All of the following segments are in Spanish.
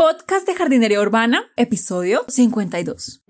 Podcast de Jardinería Urbana, episodio 52.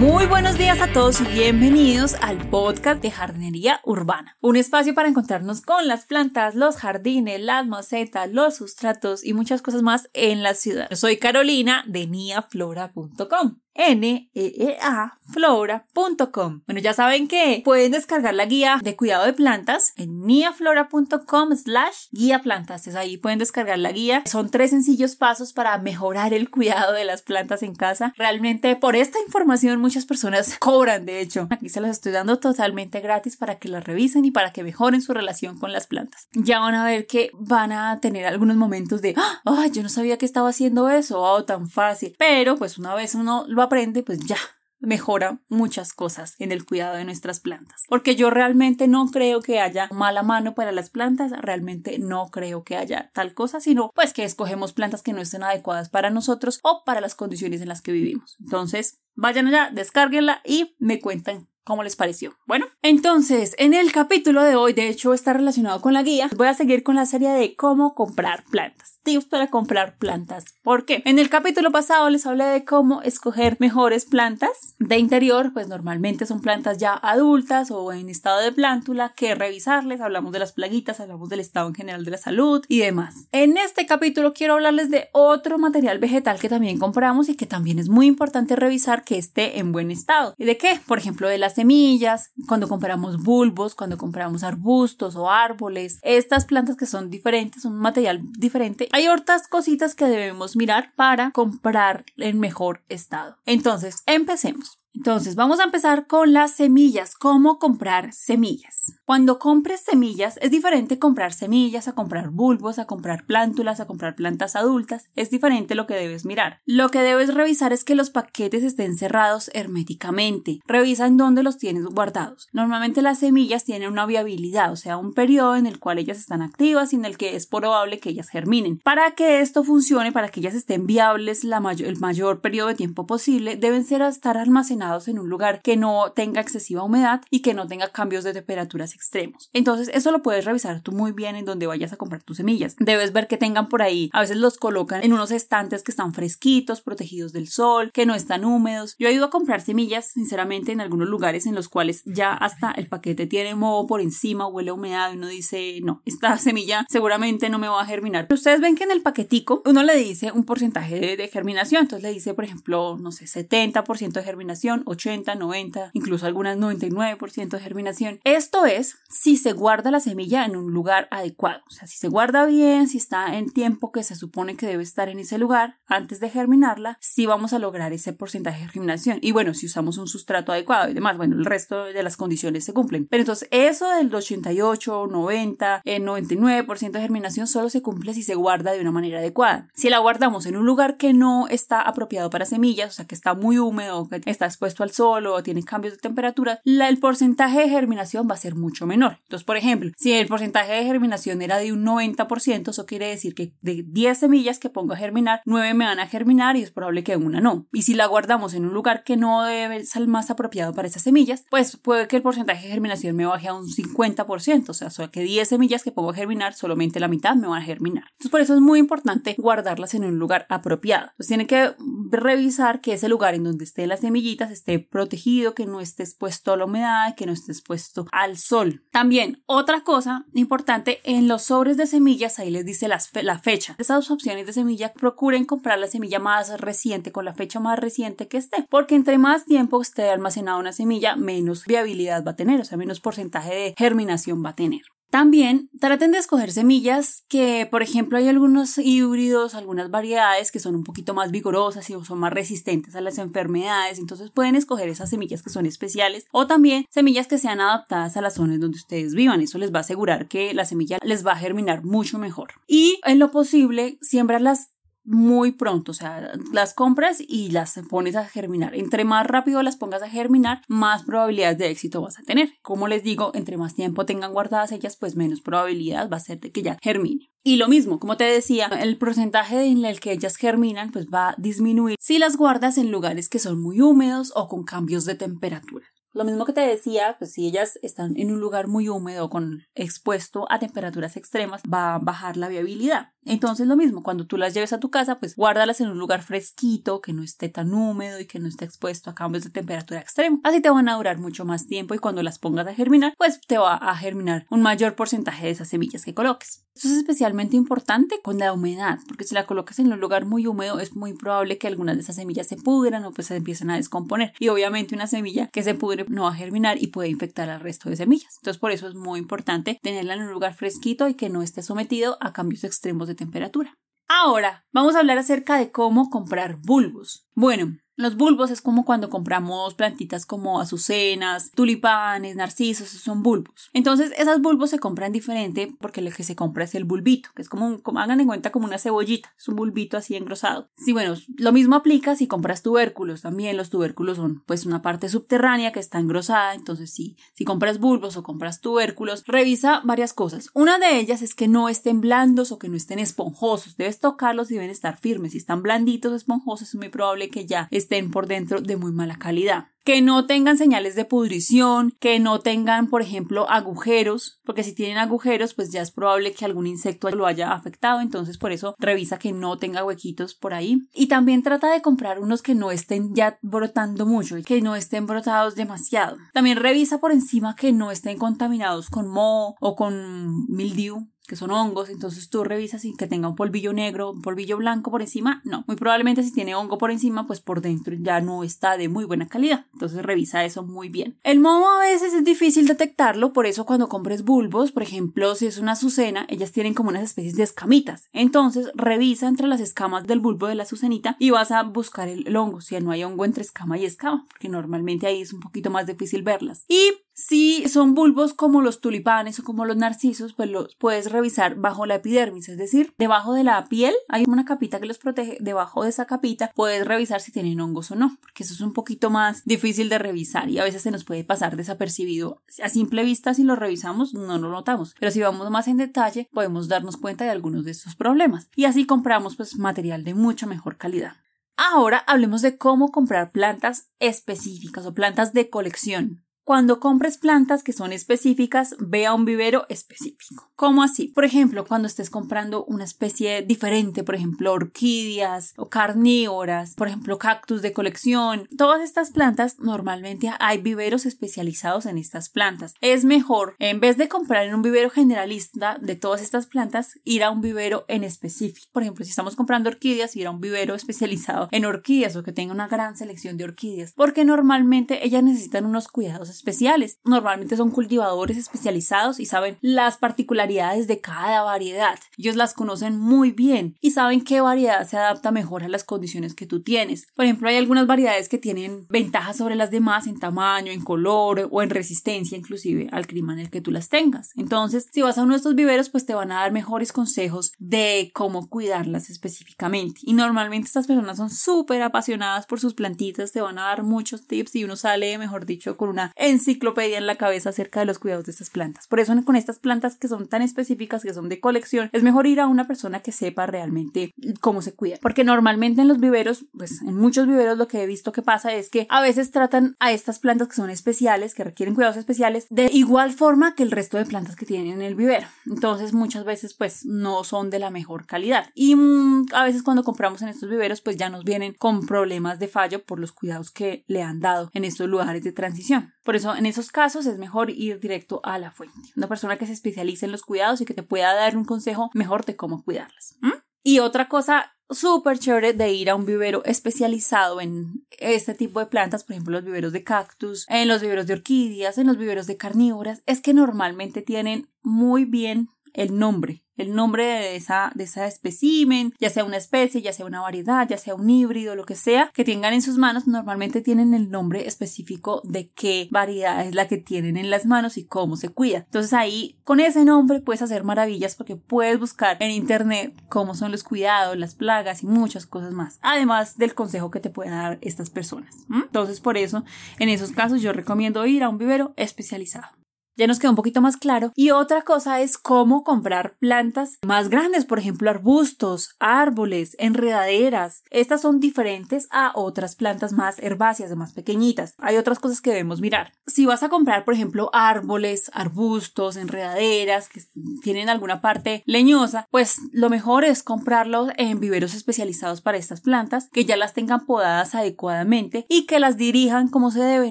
Muy buenos días a todos y bienvenidos al podcast de jardinería urbana, un espacio para encontrarnos con las plantas, los jardines, las macetas, los sustratos y muchas cosas más en la ciudad. Yo soy Carolina de niaflora.com. N-E-E-A flora.com. Bueno, ya saben que pueden descargar la guía de cuidado de plantas en niaflora.com slash guía plantas. Es ahí pueden descargar la guía. Son tres sencillos pasos para mejorar el cuidado de las plantas en casa. Realmente por esta información muchas personas cobran, de hecho. Aquí se las estoy dando totalmente gratis para que las revisen y para que mejoren su relación con las plantas. Ya van a ver que van a tener algunos momentos de, ¡ay, yo no sabía que estaba haciendo eso! ¡Oh, tan fácil! Pero pues una vez uno lo aprende, pues ya mejora muchas cosas en el cuidado de nuestras plantas. Porque yo realmente no creo que haya mala mano para las plantas, realmente no creo que haya tal cosa, sino pues que escogemos plantas que no estén adecuadas para nosotros o para las condiciones en las que vivimos. Entonces, vayan allá, descárguenla y me cuentan ¿Cómo les pareció? Bueno, entonces, en el capítulo de hoy, de hecho está relacionado con la guía, voy a seguir con la serie de cómo comprar plantas. Tips para comprar plantas. ¿Por qué? En el capítulo pasado les hablé de cómo escoger mejores plantas de interior, pues normalmente son plantas ya adultas o en estado de plántula, que revisarles, hablamos de las plaguitas, hablamos del estado en general de la salud y demás. En este capítulo quiero hablarles de otro material vegetal que también compramos y que también es muy importante revisar que esté en buen estado. ¿Y de qué? Por ejemplo, de las semillas, cuando compramos bulbos, cuando compramos arbustos o árboles, estas plantas que son diferentes, un material diferente, hay otras cositas que debemos mirar para comprar en mejor estado. Entonces, empecemos. Entonces, vamos a empezar con las semillas. ¿Cómo comprar semillas? Cuando compres semillas, es diferente comprar semillas a comprar bulbos, a comprar plántulas, a comprar plantas adultas. Es diferente lo que debes mirar. Lo que debes revisar es que los paquetes estén cerrados herméticamente. Revisa en dónde los tienes guardados. Normalmente las semillas tienen una viabilidad, o sea, un periodo en el cual ellas están activas y en el que es probable que ellas germinen. Para que esto funcione, para que ellas estén viables el mayor periodo de tiempo posible, deben ser estar almacenadas en un lugar que no tenga excesiva humedad y que no tenga cambios de temperaturas extremos. Entonces, eso lo puedes revisar tú muy bien en donde vayas a comprar tus semillas. Debes ver que tengan por ahí, a veces los colocan en unos estantes que están fresquitos, protegidos del sol, que no están húmedos. Yo he ido a comprar semillas, sinceramente, en algunos lugares en los cuales ya hasta el paquete tiene moho por encima, huele a humedad y uno dice, no, esta semilla seguramente no me va a germinar. Ustedes ven que en el paquetico uno le dice un porcentaje de, de germinación, entonces le dice, por ejemplo, no sé, 70% de germinación 80, 90, incluso algunas 99% de germinación. Esto es si se guarda la semilla en un lugar adecuado, o sea, si se guarda bien, si está en tiempo que se supone que debe estar en ese lugar antes de germinarla, sí vamos a lograr ese porcentaje de germinación. Y bueno, si usamos un sustrato adecuado y demás, bueno, el resto de las condiciones se cumplen. Pero entonces eso del 88, 90, el 99% de germinación solo se cumple si se guarda de una manera adecuada. Si la guardamos en un lugar que no está apropiado para semillas, o sea, que está muy húmedo, que está al sol o tiene cambios de temperatura, el porcentaje de germinación va a ser mucho menor. Entonces, por ejemplo, si el porcentaje de germinación era de un 90%, eso quiere decir que de 10 semillas que pongo a germinar, 9 me van a germinar y es probable que una no. Y si la guardamos en un lugar que no debe ser más apropiado para esas semillas, pues puede que el porcentaje de germinación me baje a un 50%, o sea, solo que 10 semillas que pongo a germinar, solamente la mitad me van a germinar. Entonces, por eso es muy importante guardarlas en un lugar apropiado. Entonces, tiene que revisar que ese lugar en donde estén las semillitas esté protegido, que no esté expuesto a la humedad, que no esté expuesto al sol. También, otra cosa importante, en los sobres de semillas, ahí les dice la fecha. Esas opciones de semilla, procuren comprar la semilla más reciente, con la fecha más reciente que esté, porque entre más tiempo esté almacenada una semilla, menos viabilidad va a tener, o sea, menos porcentaje de germinación va a tener. También traten de escoger semillas que, por ejemplo, hay algunos híbridos, algunas variedades que son un poquito más vigorosas y son más resistentes a las enfermedades, entonces pueden escoger esas semillas que son especiales o también semillas que sean adaptadas a las zonas donde ustedes vivan, eso les va a asegurar que la semilla les va a germinar mucho mejor. Y en lo posible, las muy pronto, o sea, las compras y las pones a germinar. Entre más rápido las pongas a germinar, más probabilidades de éxito vas a tener. Como les digo, entre más tiempo tengan guardadas ellas, pues menos probabilidad va a ser de que ya germine. Y lo mismo, como te decía, el porcentaje en el que ellas germinan pues va a disminuir si las guardas en lugares que son muy húmedos o con cambios de temperatura. Lo mismo que te decía, pues si ellas están en un lugar muy húmedo con expuesto a temperaturas extremas, va a bajar la viabilidad. Entonces lo mismo, cuando tú las lleves a tu casa, pues guárdalas en un lugar fresquito, que no esté tan húmedo y que no esté expuesto a cambios de temperatura extremos. Así te van a durar mucho más tiempo y cuando las pongas a germinar, pues te va a germinar un mayor porcentaje de esas semillas que coloques. Esto es especialmente importante con la humedad, porque si la colocas en un lugar muy húmedo es muy probable que algunas de esas semillas se pudran o pues se empiecen a descomponer. Y obviamente una semilla que se pudre no va a germinar y puede infectar al resto de semillas. Entonces por eso es muy importante tenerla en un lugar fresquito y que no esté sometido a cambios extremos de temperatura. Ahora, vamos a hablar acerca de cómo comprar bulbos. Bueno, los bulbos es como cuando compramos plantitas como azucenas, tulipanes, narcisos, son bulbos. Entonces, esas bulbos se compran diferente porque lo que se compra es el bulbito, que es como, como hagan en cuenta como una cebollita, es un bulbito así engrosado. Sí, bueno, lo mismo aplica si compras tubérculos también. Los tubérculos son pues una parte subterránea que está engrosada, entonces si compras bulbos o compras tubérculos, revisa varias cosas. Una de ellas es que no estén blandos o que no estén esponjosos. Debes tocarlos y deben estar firmes. Si están blanditos o esponjosos, es muy probable que ya estén por dentro de muy mala calidad que no tengan señales de pudrición, que no tengan, por ejemplo, agujeros, porque si tienen agujeros, pues ya es probable que algún insecto lo haya afectado, entonces por eso revisa que no tenga huequitos por ahí. Y también trata de comprar unos que no estén ya brotando mucho y que no estén brotados demasiado. También revisa por encima que no estén contaminados con moho o con mildew, que son hongos, entonces tú revisas y que tenga un polvillo negro, un polvillo blanco por encima, no, muy probablemente si tiene hongo por encima, pues por dentro ya no está de muy buena calidad, entonces revisa eso muy bien. El moho a veces es difícil detectarlo, por eso cuando compres bulbos, por ejemplo, si es una azucena, ellas tienen como unas especies de escamitas, entonces revisa entre las escamas del bulbo de la azucenita y vas a buscar el, hongo, si no hay hongo entre escama y escama, porque normalmente ahí es un poquito más difícil verlas. Y si son bulbos como los tulipanes o como los narcisos, pues los puedes revisar bajo la epidermis, es decir, debajo de la piel hay una capita que los protege, debajo de esa capita puedes revisar si tienen hongos o no, porque eso es un poquito más difícil de revisar y a veces se nos puede pasar desapercibido. A simple vista, si lo revisamos, no lo notamos, pero si vamos más en detalle, podemos darnos cuenta de algunos de estos problemas y así compramos pues material de mucha mejor calidad. Ahora hablemos de cómo comprar plantas específicas o plantas de colección. Cuando compres plantas que son específicas, ve a un vivero específico. ¿Cómo así? Por ejemplo, cuando estés comprando una especie diferente, por ejemplo, orquídeas o carnívoras, por ejemplo, cactus de colección, todas estas plantas normalmente hay viveros especializados en estas plantas. Es mejor, en vez de comprar en un vivero generalista de todas estas plantas, ir a un vivero en específico. Por ejemplo, si estamos comprando orquídeas, ir a un vivero especializado en orquídeas o que tenga una gran selección de orquídeas, porque normalmente ellas necesitan unos cuidados especiales. Normalmente son cultivadores especializados y saben las particularidades de cada variedad. Ellos las conocen muy bien y saben qué variedad se adapta mejor a las condiciones que tú tienes. Por ejemplo, hay algunas variedades que tienen ventajas sobre las demás en tamaño, en color o en resistencia inclusive al clima en el que tú las tengas. Entonces, si vas a uno de estos viveros, pues te van a dar mejores consejos de cómo cuidarlas específicamente. Y normalmente estas personas son súper apasionadas por sus plantitas, te van a dar muchos tips y uno sale, mejor dicho, con una enciclopedia en la cabeza acerca de los cuidados de estas plantas. Por eso con estas plantas que son tan específicas, que son de colección, es mejor ir a una persona que sepa realmente cómo se cuida. Porque normalmente en los viveros, pues en muchos viveros lo que he visto que pasa es que a veces tratan a estas plantas que son especiales, que requieren cuidados especiales, de igual forma que el resto de plantas que tienen en el vivero. Entonces muchas veces pues no son de la mejor calidad. Y mm, a veces cuando compramos en estos viveros pues ya nos vienen con problemas de fallo por los cuidados que le han dado en estos lugares de transición. Por eso en esos casos es mejor ir directo a la fuente. Una persona que se especialice en los cuidados y que te pueda dar un consejo mejor de cómo cuidarlas. Y otra cosa súper chévere de ir a un vivero especializado en este tipo de plantas, por ejemplo los viveros de cactus, en los viveros de orquídeas, en los viveros de carnívoras, es que normalmente tienen muy bien el nombre el nombre de esa, de esa espécimen, ya sea una especie, ya sea una variedad, ya sea un híbrido, lo que sea, que tengan en sus manos, normalmente tienen el nombre específico de qué variedad es la que tienen en las manos y cómo se cuida. Entonces ahí, con ese nombre puedes hacer maravillas porque puedes buscar en internet cómo son los cuidados, las plagas y muchas cosas más, además del consejo que te pueden dar estas personas. Entonces por eso, en esos casos yo recomiendo ir a un vivero especializado. Ya nos queda un poquito más claro. Y otra cosa es cómo comprar plantas más grandes, por ejemplo, arbustos, árboles, enredaderas. Estas son diferentes a otras plantas más herbáceas, más pequeñitas. Hay otras cosas que debemos mirar. Si vas a comprar, por ejemplo, árboles, arbustos, enredaderas que tienen alguna parte leñosa, pues lo mejor es comprarlos en viveros especializados para estas plantas, que ya las tengan podadas adecuadamente y que las dirijan como se debe.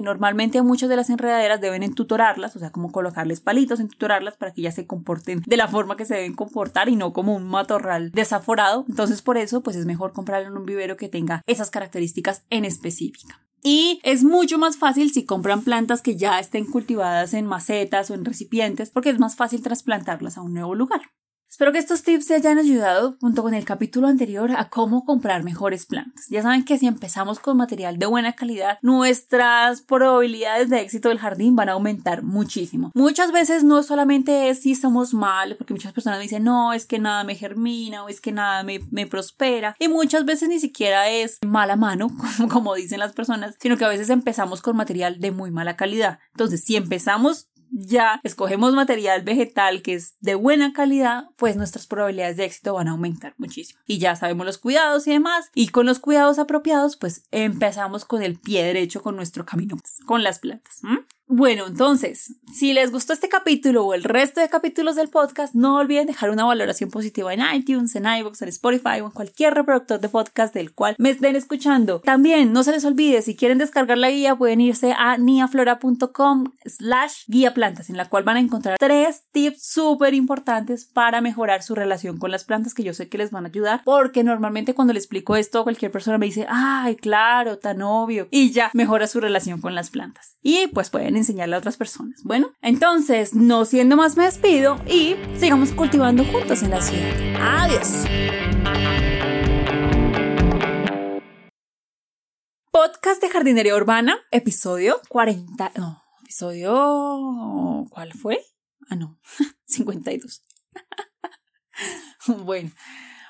Normalmente muchas de las enredaderas deben entutorarlas, o sea, como colocarles palitos, entutorarlas para que ya se comporten de la forma que se deben comportar y no como un matorral desaforado. Entonces por eso pues es mejor comprarlo en un vivero que tenga esas características en específica. Y es mucho más fácil si compran plantas que ya estén cultivadas en macetas o en recipientes porque es más fácil trasplantarlas a un nuevo lugar. Espero que estos tips te hayan ayudado, junto con el capítulo anterior, a cómo comprar mejores plantas. Ya saben que si empezamos con material de buena calidad, nuestras probabilidades de éxito del jardín van a aumentar muchísimo. Muchas veces no solamente es si somos mal, porque muchas personas dicen, no, es que nada me germina o es que nada me, prospera. Y muchas veces ni siquiera es mala mano, como, como dicen las personas, sino que a veces empezamos con material de muy mala calidad. Entonces, si empezamos ya escogemos material vegetal que es de buena calidad, pues nuestras probabilidades de éxito van a aumentar muchísimo. Y ya sabemos los cuidados y demás. Y con los cuidados apropiados, pues empezamos con el pie derecho con nuestro camino, con las plantas. Bueno, entonces, si les gustó este capítulo o el resto de capítulos del podcast, no olviden dejar una valoración positiva en iTunes, en iVoox, en Spotify o en cualquier reproductor de podcast del cual me estén escuchando. También, no se les olvide, si quieren descargar la guía, pueden irse a niaflora.com slash guía plantas, en la cual van a encontrar tres tips súper importantes para mejorar su relación con las plantas que yo sé que les van a ayudar, porque normalmente cuando le explico esto, cualquier persona me dice, ay, claro, tan obvio, y ya mejora su relación con las plantas. Y pues pueden enseñarle a otras personas. Bueno, entonces, no siendo más, me despido y sigamos cultivando juntos en la ciudad. Adiós. Podcast de jardinería urbana, episodio 40. No, episodio. ¿Cuál fue? Ah, no, 52. bueno.